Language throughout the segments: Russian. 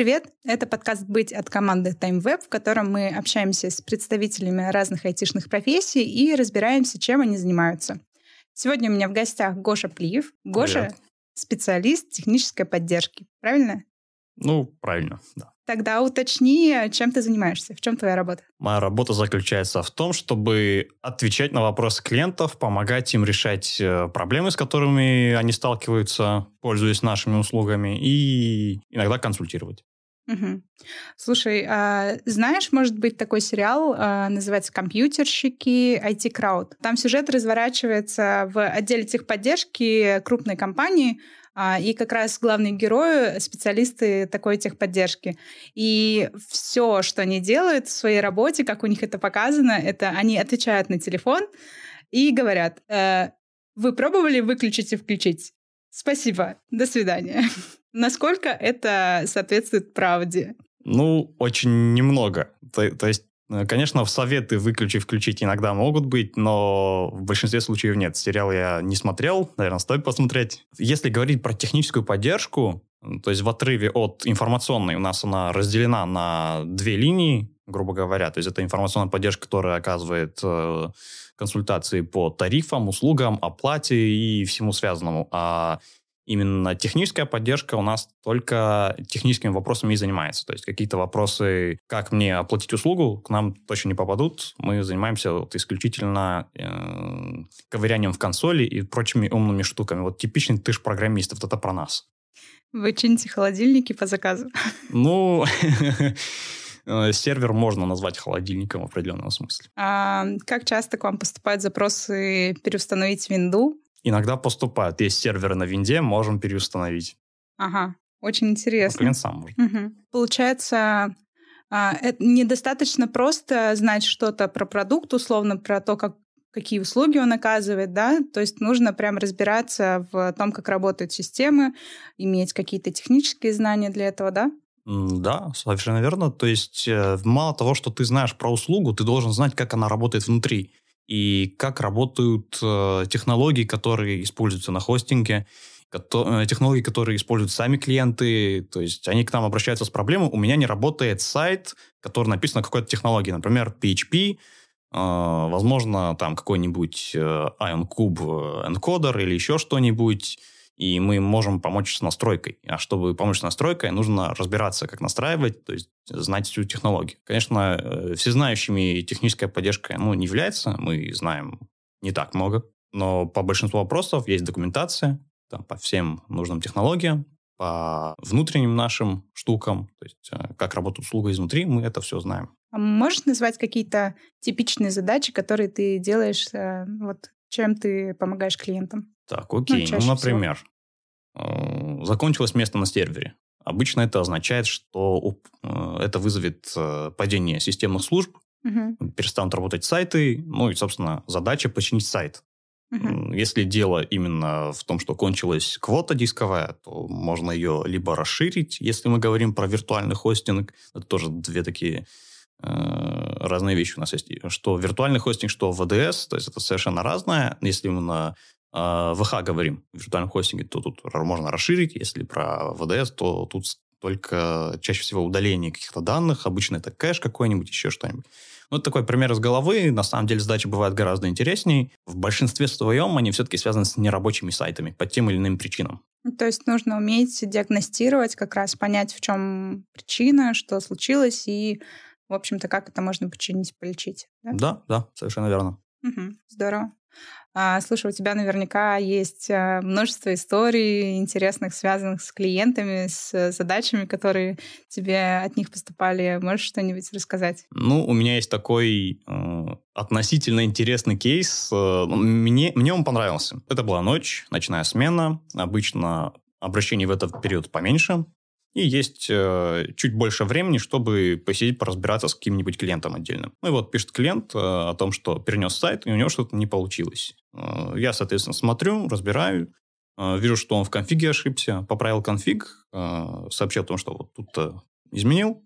Привет! Это подкаст «Быть» от команды TimeWeb, в котором мы общаемся с представителями разных айтишных профессий и разбираемся, чем они занимаются. Сегодня у меня в гостях Гоша Плиев. Гоша Привет. — специалист технической поддержки. Правильно? Ну, правильно, да. Тогда уточни, чем ты занимаешься, в чем твоя работа? Моя работа заключается в том, чтобы отвечать на вопросы клиентов, помогать им решать э, проблемы, с которыми они сталкиваются, пользуясь нашими услугами, и иногда консультировать. Угу. Слушай, а знаешь, может быть, такой сериал, а, называется «Компьютерщики IT Crowd». Там сюжет разворачивается в отделе техподдержки крупной компании, а, и как раз главные герои — специалисты такой техподдержки. И все, что они делают в своей работе, как у них это показано, это они отвечают на телефон и говорят, э, вы пробовали выключить и включить? Спасибо, до свидания. Насколько это соответствует правде? Ну, очень немного. То, то есть Э, конечно, в советы выключи-включить иногда могут быть, но в большинстве случаев нет. Сериал я не смотрел, наверное, стоит посмотреть. Если говорить про техническую поддержку, то есть в отрыве от информационной у нас она разделена на две линии, грубо говоря. То есть это информационная поддержка, которая оказывает э, консультации по тарифам, услугам, оплате и всему связанному. А именно техническая поддержка у нас только техническими вопросами и занимается. То есть какие-то вопросы, как мне оплатить услугу, к нам точно не попадут. Мы занимаемся вот исключительно э, ковырянием в консоли и прочими умными штуками. Вот типичный ты ж программист, вот это про нас. Вы чините холодильники по заказу? Ну, э, сервер можно назвать холодильником в определенном смысле. А как часто к вам поступают запросы переустановить винду Иногда поступают. Есть серверы на винде, можем переустановить. Ага, очень интересно. Клиент сам может. Угу. Получается, а, это недостаточно просто знать что-то про продукт, условно, про то, как какие услуги он оказывает, да, то есть нужно прям разбираться в том, как работают системы, иметь какие-то технические знания для этого, да? Да, совершенно верно. То есть э, мало того, что ты знаешь про услугу, ты должен знать, как она работает внутри и как работают э, технологии, которые используются на хостинге, э, технологии, которые используют сами клиенты, то есть они к нам обращаются с проблемой, у меня не работает сайт, который написан на какой-то технологии, например, PHP, э, возможно, там какой-нибудь э, IonCube энкодер или еще что-нибудь, и мы можем помочь с настройкой. А чтобы помочь с настройкой, нужно разбираться, как настраивать, то есть знать всю технологию. Конечно, э, всезнающими техническая поддержка ну, не является, мы знаем не так много, но по большинству вопросов есть документация там, по всем нужным технологиям, по внутренним нашим штукам, то есть э, как работает услуга изнутри, мы это все знаем. А можешь назвать какие-то типичные задачи, которые ты делаешь, э, вот чем ты помогаешь клиентам? Так, окей. Ну, ну например, всего. Э, закончилось место на сервере. Обычно это означает, что э, это вызовет э, падение системных служб, угу. перестанут работать сайты, ну и, собственно, задача починить сайт. Угу. Если дело именно в том, что кончилась квота дисковая, то можно ее либо расширить, если мы говорим про виртуальный хостинг, это тоже две такие разные вещи у нас есть. Что виртуальный хостинг, что VDS, то есть это совершенно разное. Если на э, ВХ говорим, в виртуальном хостинге, то тут можно расширить. Если про VDS, то тут только чаще всего удаление каких-то данных. Обычно это кэш какой-нибудь, еще что-нибудь. Ну, это такой пример из головы. На самом деле задачи бывают гораздо интереснее. В большинстве своем они все-таки связаны с нерабочими сайтами по тем или иным причинам. То есть нужно уметь диагностировать, как раз понять, в чем причина, что случилось, и в общем-то, как это можно починить, полечить. Да, да, да совершенно верно. Угу, здорово. А, слушай, у тебя наверняка есть а, множество историй интересных, связанных с клиентами, с задачами, которые тебе от них поступали. Можешь что-нибудь рассказать? Ну, у меня есть такой э, относительно интересный кейс. Э, мне, мне он понравился. Это была ночь, ночная смена. Обычно обращений в этот период поменьше. И есть э, чуть больше времени, чтобы посидеть, поразбираться с каким-нибудь клиентом отдельным. Ну и вот пишет клиент э, о том, что перенес сайт, и у него что-то не получилось. Э, я, соответственно, смотрю, разбираю, э, вижу, что он в конфиге ошибся, поправил конфиг, э, сообщил о том, что вот тут изменил,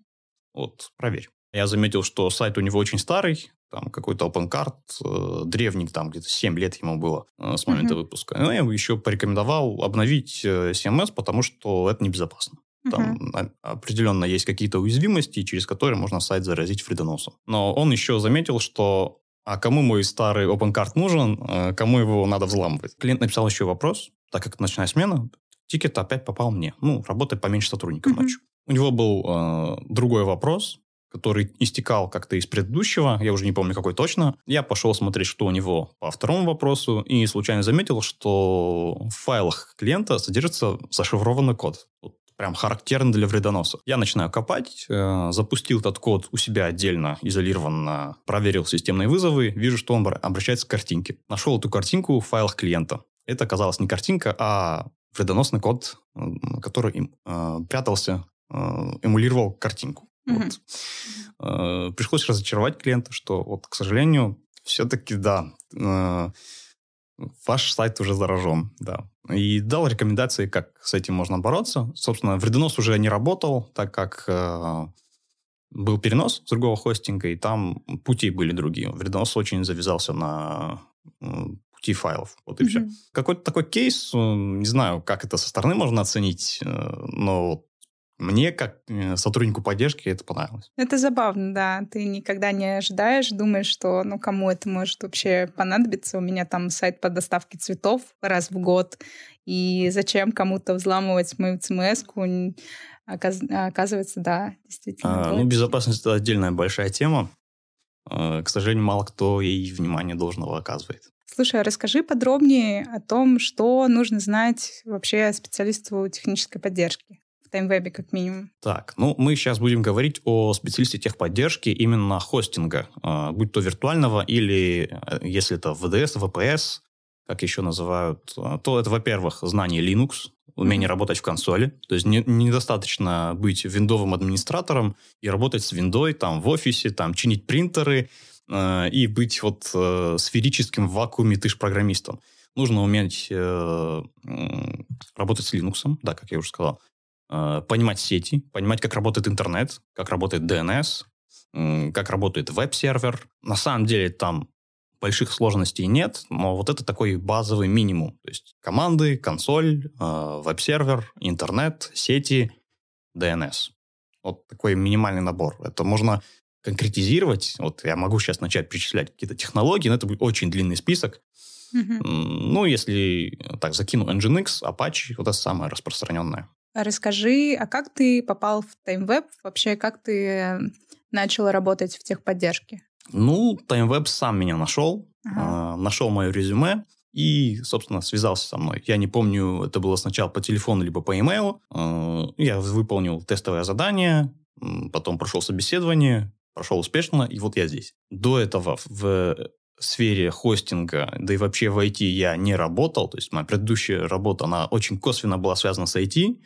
вот, проверь. Я заметил, что сайт у него очень старый, там какой-то OpenCard, э, древний, там где-то 7 лет ему было э, с момента mm-hmm. выпуска. Ну, я еще порекомендовал обновить э, CMS, потому что это небезопасно. Там uh-huh. определенно есть какие-то уязвимости, через которые можно сайт заразить вредоносом. Но он еще заметил, что а кому мой старый OpenCard нужен, э, кому его надо взламывать? Клиент написал еще вопрос, так как ночная смена, тикет опять попал мне. Ну, работает поменьше сотрудников uh-huh. ночью. У него был э, другой вопрос, который истекал как-то из предыдущего, я уже не помню какой точно. Я пошел смотреть, что у него по второму вопросу, и случайно заметил, что в файлах клиента содержится зашифрованный код. Вот прям характерный для вредоноса. Я начинаю копать, э, запустил этот код у себя отдельно, изолированно, проверил системные вызовы, вижу, что он обращается к картинке. Нашел эту картинку в файлах клиента. Это оказалась не картинка, а вредоносный код, который им, э, прятался, э, эмулировал картинку. Mm-hmm. Вот. Э, пришлось разочаровать клиента, что вот, к сожалению, все-таки, да, э, ваш сайт уже заражен, да. И дал рекомендации, как с этим можно бороться. Собственно, вредонос уже не работал, так как э, был перенос с другого хостинга, и там пути были другие. Вредонос очень завязался на э, пути файлов. Вот и mm-hmm. все. Какой-то такой кейс, э, не знаю, как это со стороны можно оценить, э, но мне, как э, сотруднику поддержки, это понравилось. Это забавно, да. Ты никогда не ожидаешь, думаешь, что ну кому это может вообще понадобиться. У меня там сайт по доставке цветов раз в год. И зачем кому-то взламывать мою ЦМС-ку? Оказ... Оказывается, да, действительно. А, ну, безопасность — это отдельная большая тема. А, к сожалению, мало кто ей внимание должного оказывает. Слушай, а расскажи подробнее о том, что нужно знать вообще специалисту технической поддержки. TimeWeb как минимум. Так, ну мы сейчас будем говорить о специалисте техподдержки именно хостинга, э, будь то виртуального или, э, если это VDS, VPS, как еще называют, э, то это, во-первых, знание Linux, умение работать в консоли. То есть не, недостаточно быть виндовым администратором и работать с виндой там в офисе, там чинить принтеры э, и быть вот э, сферическим в вакууме ты ж программистом. Нужно уметь э, работать с Linux, да, как я уже сказал, понимать сети, понимать, как работает интернет, как работает DNS, как работает веб-сервер. На самом деле там больших сложностей нет, но вот это такой базовый минимум. То есть команды, консоль, э, веб-сервер, интернет, сети, DNS. Вот такой минимальный набор. Это можно конкретизировать. Вот я могу сейчас начать перечислять какие-то технологии, но это будет очень длинный список. Mm-hmm. Ну, если так закину Nginx, Apache, вот это самое распространенное. Расскажи, а как ты попал в TimeWeb? Вообще, как ты начал работать в техподдержке? Ну, TimeWeb сам меня нашел, ага. э, нашел мое резюме и, собственно, связался со мной. Я не помню, это было сначала по телефону либо по имейлу. Э, я выполнил тестовое задание, потом прошел собеседование, прошел успешно, и вот я здесь. До этого в сфере хостинга, да и вообще в IT я не работал. То есть моя предыдущая работа, она очень косвенно была связана с IT.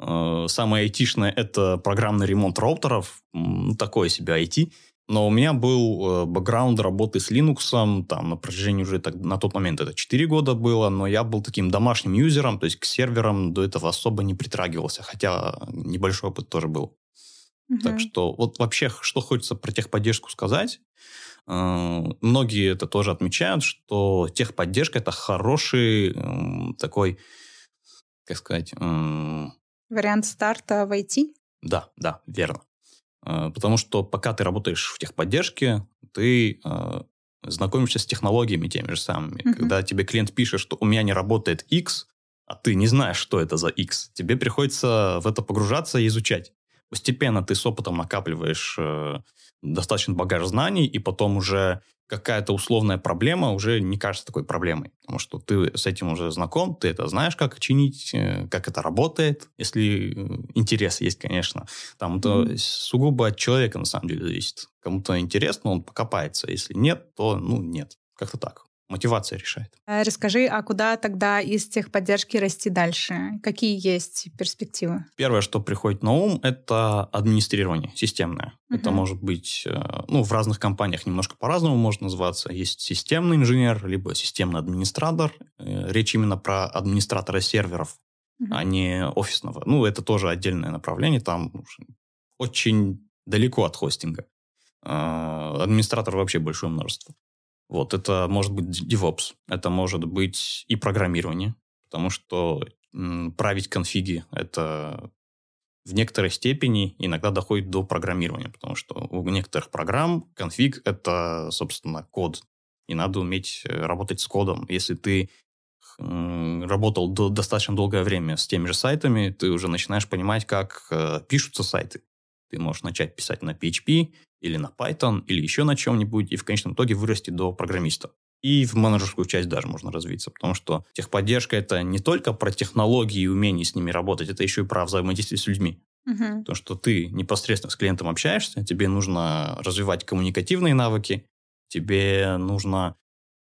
Э, самое айтишное – это программный ремонт роутеров, такое себе IT. Но у меня был э, бэкграунд работы с Linux, там на протяжении уже так, на тот момент это 4 года было, но я был таким домашним юзером, то есть к серверам до этого особо не притрагивался, хотя небольшой опыт тоже был. Угу. Так что вот вообще, что хочется про техподдержку сказать, э, многие это тоже отмечают, что техподдержка это хороший такой, как сказать, Вариант старта в IT? Да, да, верно. Э, потому что пока ты работаешь в техподдержке, ты э, знакомишься с технологиями теми же самыми. Uh-huh. Когда тебе клиент пишет, что у меня не работает X, а ты не знаешь, что это за X, тебе приходится в это погружаться и изучать. Постепенно ты с опытом накапливаешь э, достаточно багаж знаний, и потом уже какая-то условная проблема уже не кажется такой проблемой, потому что ты с этим уже знаком, ты это знаешь, как чинить, э, как это работает, если э, интерес есть, конечно. Там это mm-hmm. сугубо от человека на самом деле зависит. Кому-то интересно, он покопается, если нет, то ну нет, как-то так. Мотивация решает. А расскажи, а куда тогда из техподдержки расти дальше? Какие есть перспективы? Первое, что приходит на ум, это администрирование системное. Uh-huh. Это может быть, э, ну, в разных компаниях немножко по-разному может называться. Есть системный инженер, либо системный администратор. Э, речь именно про администратора серверов, uh-huh. а не офисного. Ну, это тоже отдельное направление. Там очень далеко от хостинга. Администратор вообще большое множество. Вот, это может быть DevOps, это может быть и программирование, потому что править конфиги — это в некоторой степени иногда доходит до программирования, потому что у некоторых программ конфиг — это, собственно, код, и надо уметь э, работать с кодом. Если ты работал до, достаточно долгое время с теми же сайтами, ты уже начинаешь понимать, как э, пишутся сайты. Ты можешь начать писать на PHP или на Python или еще на чем-нибудь, и в конечном итоге вырасти до программиста. И в менеджерскую часть даже можно развиться, потому что техподдержка это не только про технологии и умение с ними работать, это еще и про взаимодействие с людьми. Угу. Потому что ты непосредственно с клиентом общаешься, тебе нужно развивать коммуникативные навыки, тебе нужно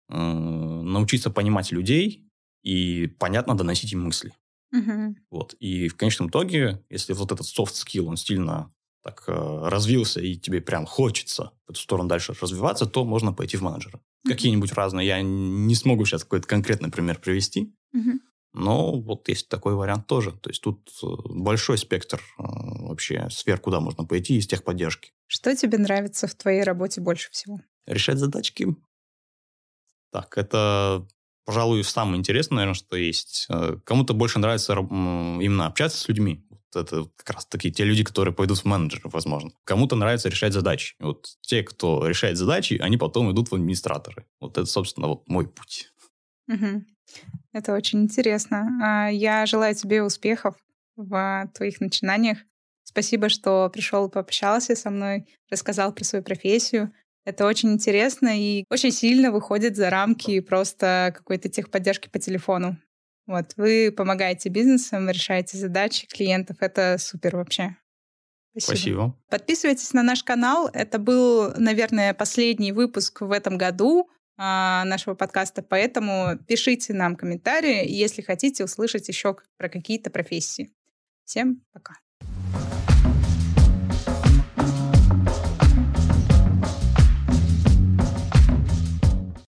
э, научиться понимать людей и понятно доносить им мысли. Угу. Вот. И в конечном итоге, если вот этот soft skill, он сильно так э, развился, и тебе прям хочется в эту сторону дальше развиваться, то можно пойти в менеджера. Mm-hmm. Какие-нибудь разные. Я не смогу сейчас какой-то конкретный пример привести. Mm-hmm. Но вот есть такой вариант тоже. То есть тут э, большой спектр э, вообще сфер, куда можно пойти из техподдержки. Что тебе нравится в твоей работе больше всего? Решать задачки. Так, это пожалуй, самое интересное, наверное, что есть. Кому-то больше нравится именно общаться с людьми. Это как раз таки те люди, которые пойдут в менеджеры, возможно. Кому-то нравится решать задачи. Вот те, кто решает задачи, они потом идут в администраторы. Вот это, собственно, вот мой путь. Угу. Это очень интересно. А, я желаю тебе успехов в твоих начинаниях. Спасибо, что пришел, пообщался со мной, рассказал про свою профессию. Это очень интересно и очень сильно выходит за рамки просто какой-то техподдержки по телефону. Вот, вы помогаете бизнесам, решаете задачи клиентов. Это супер вообще. Спасибо. Спасибо. Подписывайтесь на наш канал. Это был, наверное, последний выпуск в этом году а, нашего подкаста, поэтому пишите нам комментарии, если хотите услышать еще про какие-то профессии. Всем пока.